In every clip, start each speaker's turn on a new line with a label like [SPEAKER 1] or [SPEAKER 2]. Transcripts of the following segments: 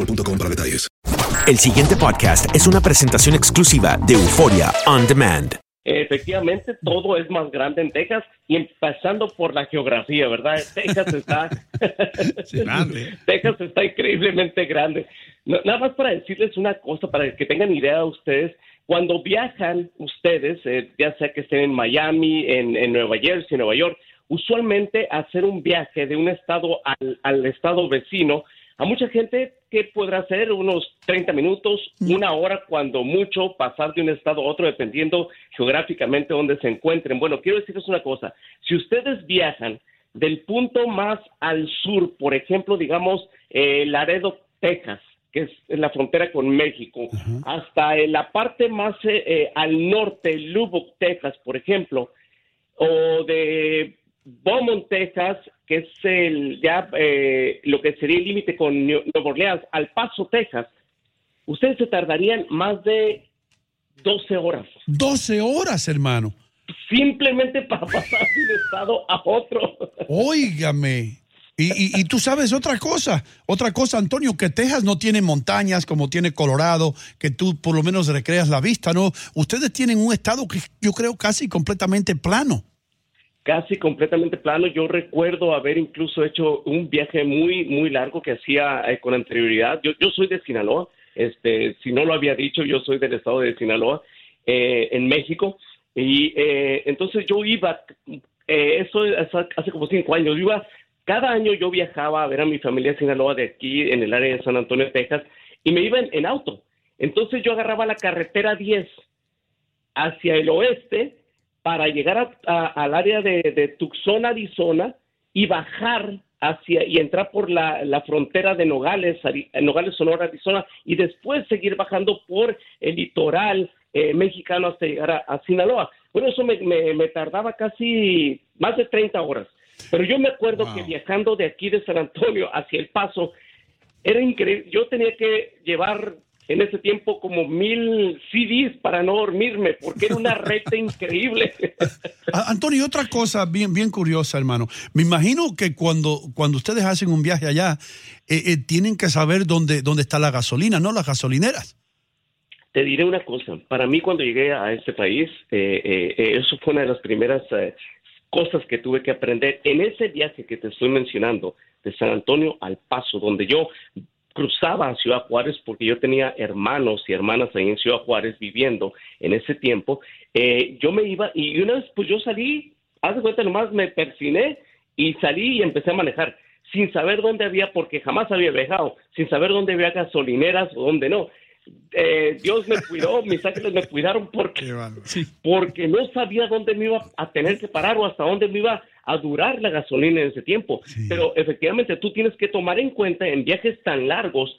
[SPEAKER 1] boostmobile.com para detalles.
[SPEAKER 2] El siguiente podcast es una presentación exclusiva de Euforia On Demand.
[SPEAKER 3] Efectivamente, todo es más grande en Texas y empezando por la geografía, ¿verdad? Texas está, Texas está increíblemente grande. No- nada más para decirles una cosa, para que tengan idea ustedes, cuando viajan ustedes, eh, ya sea que estén en Miami, en, en Nueva Jersey, Nueva York, usualmente hacer un viaje de un estado al, al estado vecino, a mucha gente, ¿qué podrá hacer? Unos 30 minutos, una hora, cuando mucho, pasar de un estado a otro, dependiendo geográficamente dónde se encuentren. Bueno, quiero decirles una cosa. Si ustedes viajan del punto más al sur, por ejemplo, digamos, eh, Laredo, Texas, que es en la frontera con México, hasta la parte más eh, eh, al norte, Lubbock, Texas, por ejemplo, o de Beaumont, Texas, que es el ya eh, lo que sería el límite con Nue- Nueva Orleans, al Paso, Texas, ustedes se tardarían más de 12 horas
[SPEAKER 4] 12 horas, hermano.
[SPEAKER 3] simplemente para pasar de un estado a otro.
[SPEAKER 4] Óigame. Y, y- y tú sabes otra cosa, otra cosa, Antonio, que Texas no tiene montañas como tiene Colorado, que tú por lo menos recreas la vista, ¿no? Ustedes tienen un estado que yo creo casi completamente plano.
[SPEAKER 3] Casi completamente plano. Yo recuerdo haber incluso hecho un viaje muy, muy largo que hacía eh, con anterioridad. Yo, yo soy de Sinaloa, este, si no lo había dicho, yo soy del estado de Sinaloa, eh, en México. Y eh, entonces yo iba, eh, eso es hace, como cinco años, yo iba, cada año yo viajaba a ver a mi familia en Sinaloa de aquí, en el área de San Antonio, Texas, y me iba en, en auto. Entonces yo agarraba la carretera 10 hacia el oeste para llegar a- a- al área de, de Tucson, Arizona, y bajar hacia y entrar por la, la frontera de Nogales, Ari- Nogales, Sonora, Arizona, y después seguir bajando por el litoral eh, mexicano hasta llegar a, a Sinaloa. Bueno, eso me, me- me tardaba casi más de 30 horas. Pero yo me acuerdo que viajando de aquí de San Antonio hacia El Paso, era increíble. Yo tenía que llevar en ese tiempo como mil CDs para no dormirme, porque era una recta increíble.
[SPEAKER 4] Antonio, otra cosa bien, bien curiosa, hermano. Me imagino que cuando, cuando ustedes hacen un viaje allá, eh, eh, tienen que saber dónde, dónde está la gasolina, ¿no? Las gasolineras.
[SPEAKER 3] Te diré una cosa, para mí cuando llegué a este país, eh, eso fue una de las primeras cosas que tuve que aprender. En ese viaje que te estoy mencionando, de San Antonio al Paso, donde yo cruzaba a Ciudad Juárez porque yo tenía hermanos y hermanas ahí en Ciudad Juárez viviendo en ese tiempo, eh, yo me iba y una vez pues yo salí, haz de cuenta nomás me persiné y salí y empecé a manejar. sin saber dónde había, porque jamás había viajado, sin saber dónde había gasolineras o dónde no. Eh, Dios me cuidó, mis ángeles me cuidaron porque, porque no sabía dónde me iba a tener que parar o hasta dónde me iba a durar la gasolina en ese tiempo. Pero efectivamente tú tienes que tomar en cuenta en viajes tan largos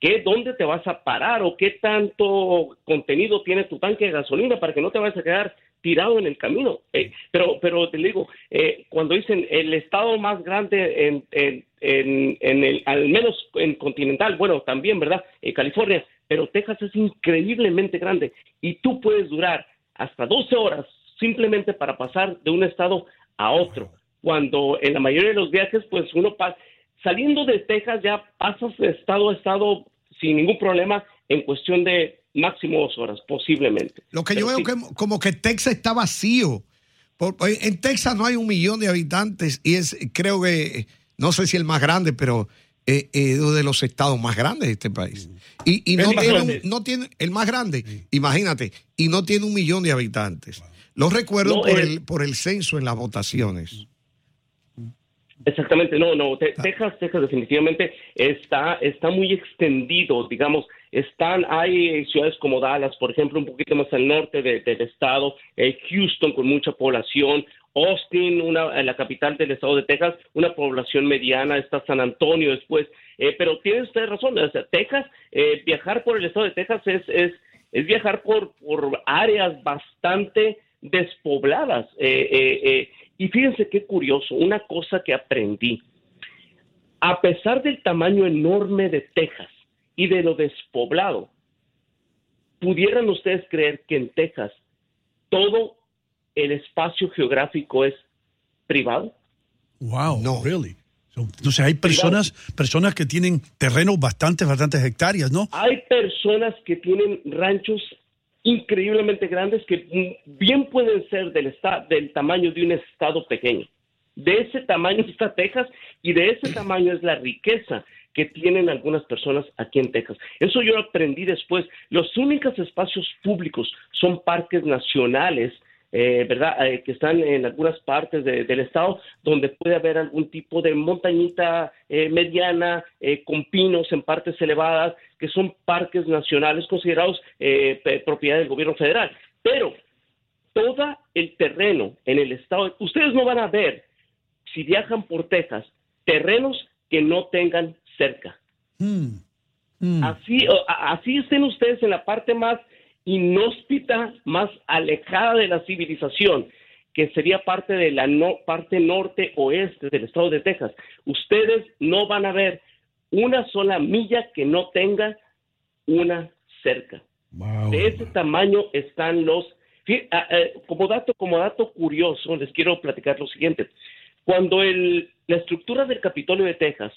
[SPEAKER 3] que dónde te vas a parar o qué tanto contenido tiene tu tanque de gasolina para que no te vayas a quedar tirado en el camino. Eh, pero, pero te digo, eh, cuando dicen el estado más grande en, en, en, el, al menos en continental, bueno, también, ¿verdad? Eh, California, pero Texas es increíblemente grande y tú puedes durar hasta 12 horas simplemente para pasar de un estado a otro. Cuando en la mayoría de los viajes, pues uno pasa, saliendo de Texas ya pasas de estado a estado sin ningún problema en cuestión de máximo dos horas, posiblemente.
[SPEAKER 5] Lo que yo veo que como que Texas está vacío. en Texas no hay un millón de habitantes y es, creo que, no sé si el más grande, pero eh, eh, de los estados más grandes de este país. Y, no, tiene no, tiene el más grande, imagínate, y no tiene un millón de habitantes. Lo recuerdo por, el, por el censo en las votaciones.
[SPEAKER 3] Exactamente, no, no, Texas, Texas definitivamente está, está muy extendido, digamos, están, hay ciudades como Dallas, por ejemplo, un poquito más al norte del estado, eh, Houston con mucha población, Austin, una, la capital del estado de Texas, una población mediana, está San Antonio después, eh, pero tiene usted razón, o sea, Texas, eh, viajar por el estado de Texas es, es, es viajar por, por áreas bastante despobladas. y fíjense qué curioso, una cosa que aprendí, a pesar del tamaño enorme de Texas, y de lo despoblado. ¿Pudieran ustedes creer que en Texas todo el espacio geográfico es privado?
[SPEAKER 4] Wow, no. really. Entonces hay personas, personas que tienen terrenos bastante, bastantes hectáreas, ¿no?
[SPEAKER 3] Hay personas que tienen ranchos increíblemente grandes que bien pueden ser del, del tamaño de un estado pequeño. De ese tamaño está Texas y de ese tamaño es la riqueza que tienen algunas personas aquí en Texas. Eso yo aprendí después. Los únicos espacios públicos son parques nacionales, eh, ¿verdad? Eh, que están en algunas partes del estado donde puede haber algún tipo de montañita eh, mediana con pinos en partes elevadas, que son parques nacionales considerados propiedad del gobierno federal. Pero todo el terreno en el estado, ustedes no van a ver, si viajan por Texas, terrenos que no tengan cerca. Hmm. Hmm. Así, así estén ustedes en la parte más inhóspita, más alejada de la civilización, que sería parte de la no, parte norte oeste del estado de Texas. Ustedes no van a ver una sola milla que no tenga una cerca. De ese tamaño están los como dato como dato curioso les quiero platicar lo siguiente. Cuando el, la estructura del Capitolio de Texas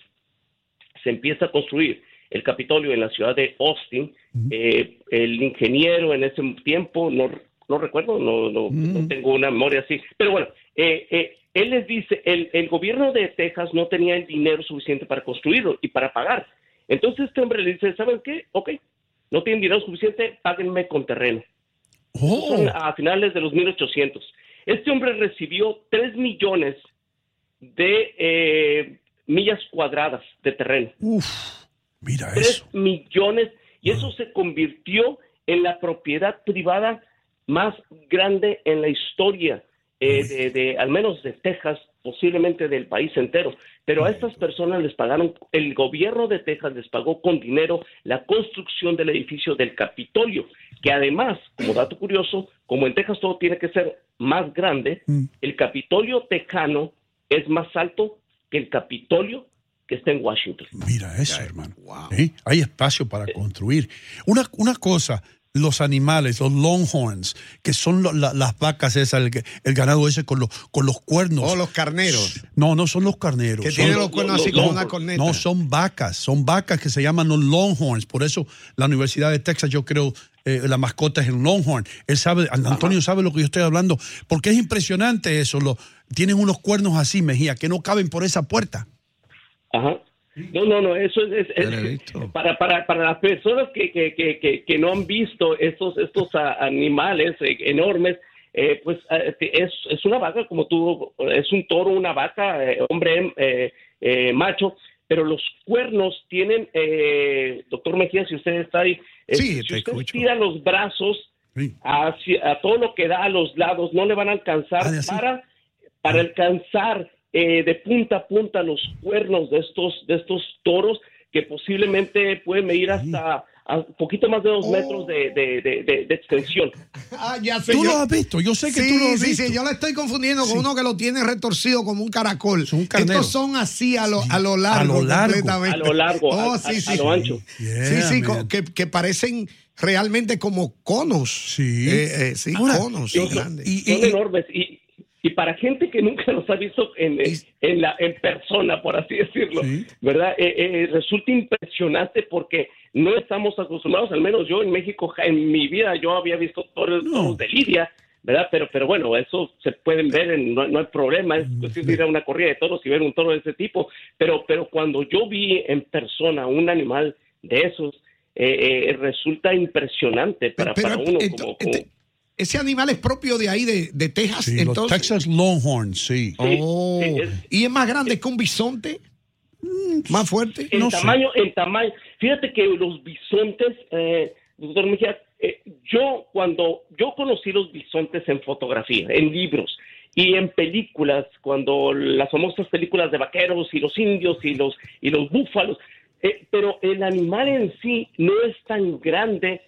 [SPEAKER 3] se empieza a construir el Capitolio en la ciudad de Austin. Eh, el ingeniero en ese tiempo, no, no recuerdo, no, no, tengo una memoria así, pero bueno, eh, eh, él les dice, el, el, gobierno de Texas no tenía el dinero suficiente para construirlo y para pagar. Entonces este hombre le dice, ¿saben qué? Ok, no tienen dinero suficiente, páguenme con terreno. Oh. a finales de los 1800. Este hombre recibió 3 millones de millas cuadradas de terreno.
[SPEAKER 4] Uf, mira
[SPEAKER 3] Tres millones, y eso se convirtió en la propiedad privada más grande en la historia eh, de, al menos de Texas, posiblemente del país entero. Pero a estas personas les pagaron, el gobierno de Texas les pagó con dinero la construcción del edificio del Capitolio, que además, como dato curioso, como en Texas todo tiene que ser más grande, mm. el Capitolio tejano es más alto el Capitolio que está en Washington.
[SPEAKER 4] Mira eso, hermano. ¿Eh? Hay espacio para construir. Una, una cosa, los animales, los longhorns, que son las vacas esas, el, ganado ese con, los con los cuernos.
[SPEAKER 5] O los carneros.
[SPEAKER 4] No, no son los carneros.
[SPEAKER 5] Que tienen los cuernos así como una corneta.
[SPEAKER 4] No, son vacas, son vacas que se llaman los longhorns. Por eso la Universidad de Texas, yo creo, eh, la mascota es el longhorn. Él sabe, Antonio sabe lo que yo estoy hablando, porque es impresionante eso. Lo, tienen unos cuernos así, Mejía, que no caben por esa puerta.
[SPEAKER 3] Ajá. No, no, no, eso es, para, para, para las personas que, que, que, que, no han visto estos, estos animales eh, enormes, eh, pues es, es, una vaca como tú, es un toro, una vaca, hombre, eh, macho, pero los cuernos tienen, eh, doctor Mejía, si usted está ahí, eh,
[SPEAKER 5] Sí,
[SPEAKER 3] si
[SPEAKER 5] te
[SPEAKER 3] usted
[SPEAKER 5] escucho.
[SPEAKER 3] tira los brazos hacia, a todo lo que da a los lados, no le van a alcanzar
[SPEAKER 4] Ah,
[SPEAKER 3] para, para alcanzar eh, de punta a punta los cuernos de estos, de estos toros que posiblemente pueden medir hasta a un poquito más de dos metros de, de- de- de- de extensión.
[SPEAKER 5] Ah, ya sé.
[SPEAKER 4] Tú
[SPEAKER 5] yo-
[SPEAKER 4] lo has visto, yo sé que
[SPEAKER 5] sí,
[SPEAKER 4] tú lo has
[SPEAKER 5] sí,
[SPEAKER 4] visto.
[SPEAKER 5] sí, yo la estoy confundiendo con
[SPEAKER 4] Sí.
[SPEAKER 5] uno que lo tiene retorcido como un caracol.
[SPEAKER 4] carnero.
[SPEAKER 5] Estos son así a lo, a lo largo.
[SPEAKER 4] A lo largo.
[SPEAKER 5] completamente.
[SPEAKER 3] A lo largo,
[SPEAKER 5] Oh,
[SPEAKER 3] a-
[SPEAKER 5] sí,
[SPEAKER 3] a-
[SPEAKER 5] sí.
[SPEAKER 3] a lo ancho.
[SPEAKER 5] sí, sí, co- que, que parecen realmente como conos.
[SPEAKER 4] Sí.
[SPEAKER 5] Eh, eh, sí,
[SPEAKER 4] Ahora,
[SPEAKER 5] conos. Sí, grandes.
[SPEAKER 4] y-
[SPEAKER 3] son enormes y, y para gente que nunca los ha visto en, en, la, en persona, por así decirlo, ¿verdad? Eh, eh, resulta impresionante porque no estamos acostumbrados, al menos yo en México, en mi vida yo había visto toros, toros de Lidia, ¿verdad? Pero, pero bueno, eso se pueden ver, en- no, no hay problema, es cuestión de ir a una corrida de toros y ver un toro de ese tipo, pero, pero cuando yo vi en persona un animal de esos, eh, eh, resulta impresionante para,
[SPEAKER 5] Pero,
[SPEAKER 3] para uno
[SPEAKER 5] ento-
[SPEAKER 3] como-
[SPEAKER 5] ese animal es propio de ahí, de, de Texas.
[SPEAKER 4] Sí, los. Texas Longhorns, sí.
[SPEAKER 5] Oh.
[SPEAKER 3] Sí, es-
[SPEAKER 5] ¿Y es más grande que un bisonte? ¿Más fuerte?
[SPEAKER 3] En tamaño, en tamaño. Fíjate que los bisontes, eh, doctor Mejía, eh, yo cuando yo conocí los bisontes en fotografía, en libros y en películas, cuando las famosas películas de vaqueros y los indios y los y los búfalos, eh, pero el animal en sí no es tan grande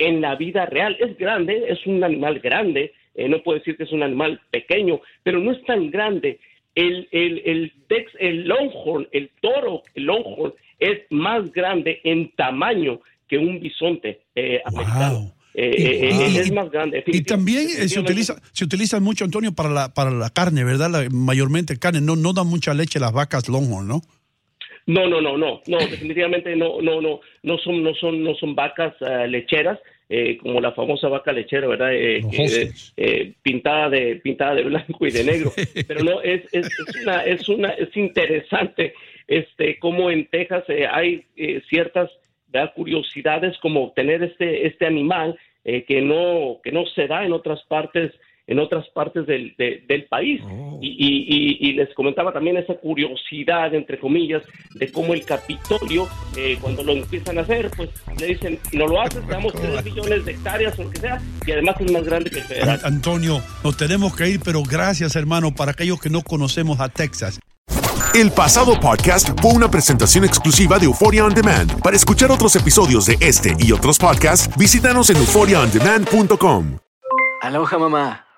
[SPEAKER 3] en la vida real. Es grande, es un animal grande, eh, no puedo decir que es un animal pequeño, pero no es tan grande. El, el, el, Tex- el Longhorn, el toro, el Longhorn, es más grande en tamaño que un bisonte eh, americano. Eh,
[SPEAKER 4] Y-
[SPEAKER 3] eh, es más grande.
[SPEAKER 4] Y también eh, se utiliza, se utiliza mucho, Antonio, para la, para la carne, ¿verdad? La- mayormente carne. No, no dan mucha leche las vacas Longhorn, ¿no?
[SPEAKER 3] No, no, no, no, no, definitivamente no, no, no, no son, no son, no son vacas eh, lecheras, eh, como la famosa vaca lechera, ¿verdad? Eh, eh, pintada de, pintada de blanco y de negro. Pero no, es, es, es una, es una, es interesante, este, como en Texas eh, hay eh, ciertas ¿verdad? curiosidades como tener este, este animal eh, que no, que no se da en otras partes en otras partes del, de- del país. Y, y- y- y les comentaba también esa curiosidad, entre comillas, de cómo el Capitolio, eh, cuando lo empiezan a hacer, pues le dicen, no lo haces, te damos 3 millones de hectáreas o lo que sea, y además es más grande que el federal.
[SPEAKER 4] An- Antonio, nos tenemos que ir, pero gracias, hermano, para aquellos que no conocemos a Texas.
[SPEAKER 2] El pasado podcast fue una presentación exclusiva de Euphoria On Demand. Para escuchar otros episodios de este y otros podcasts, visítanos en euphoriaondemand.com.
[SPEAKER 6] Aloha mamá.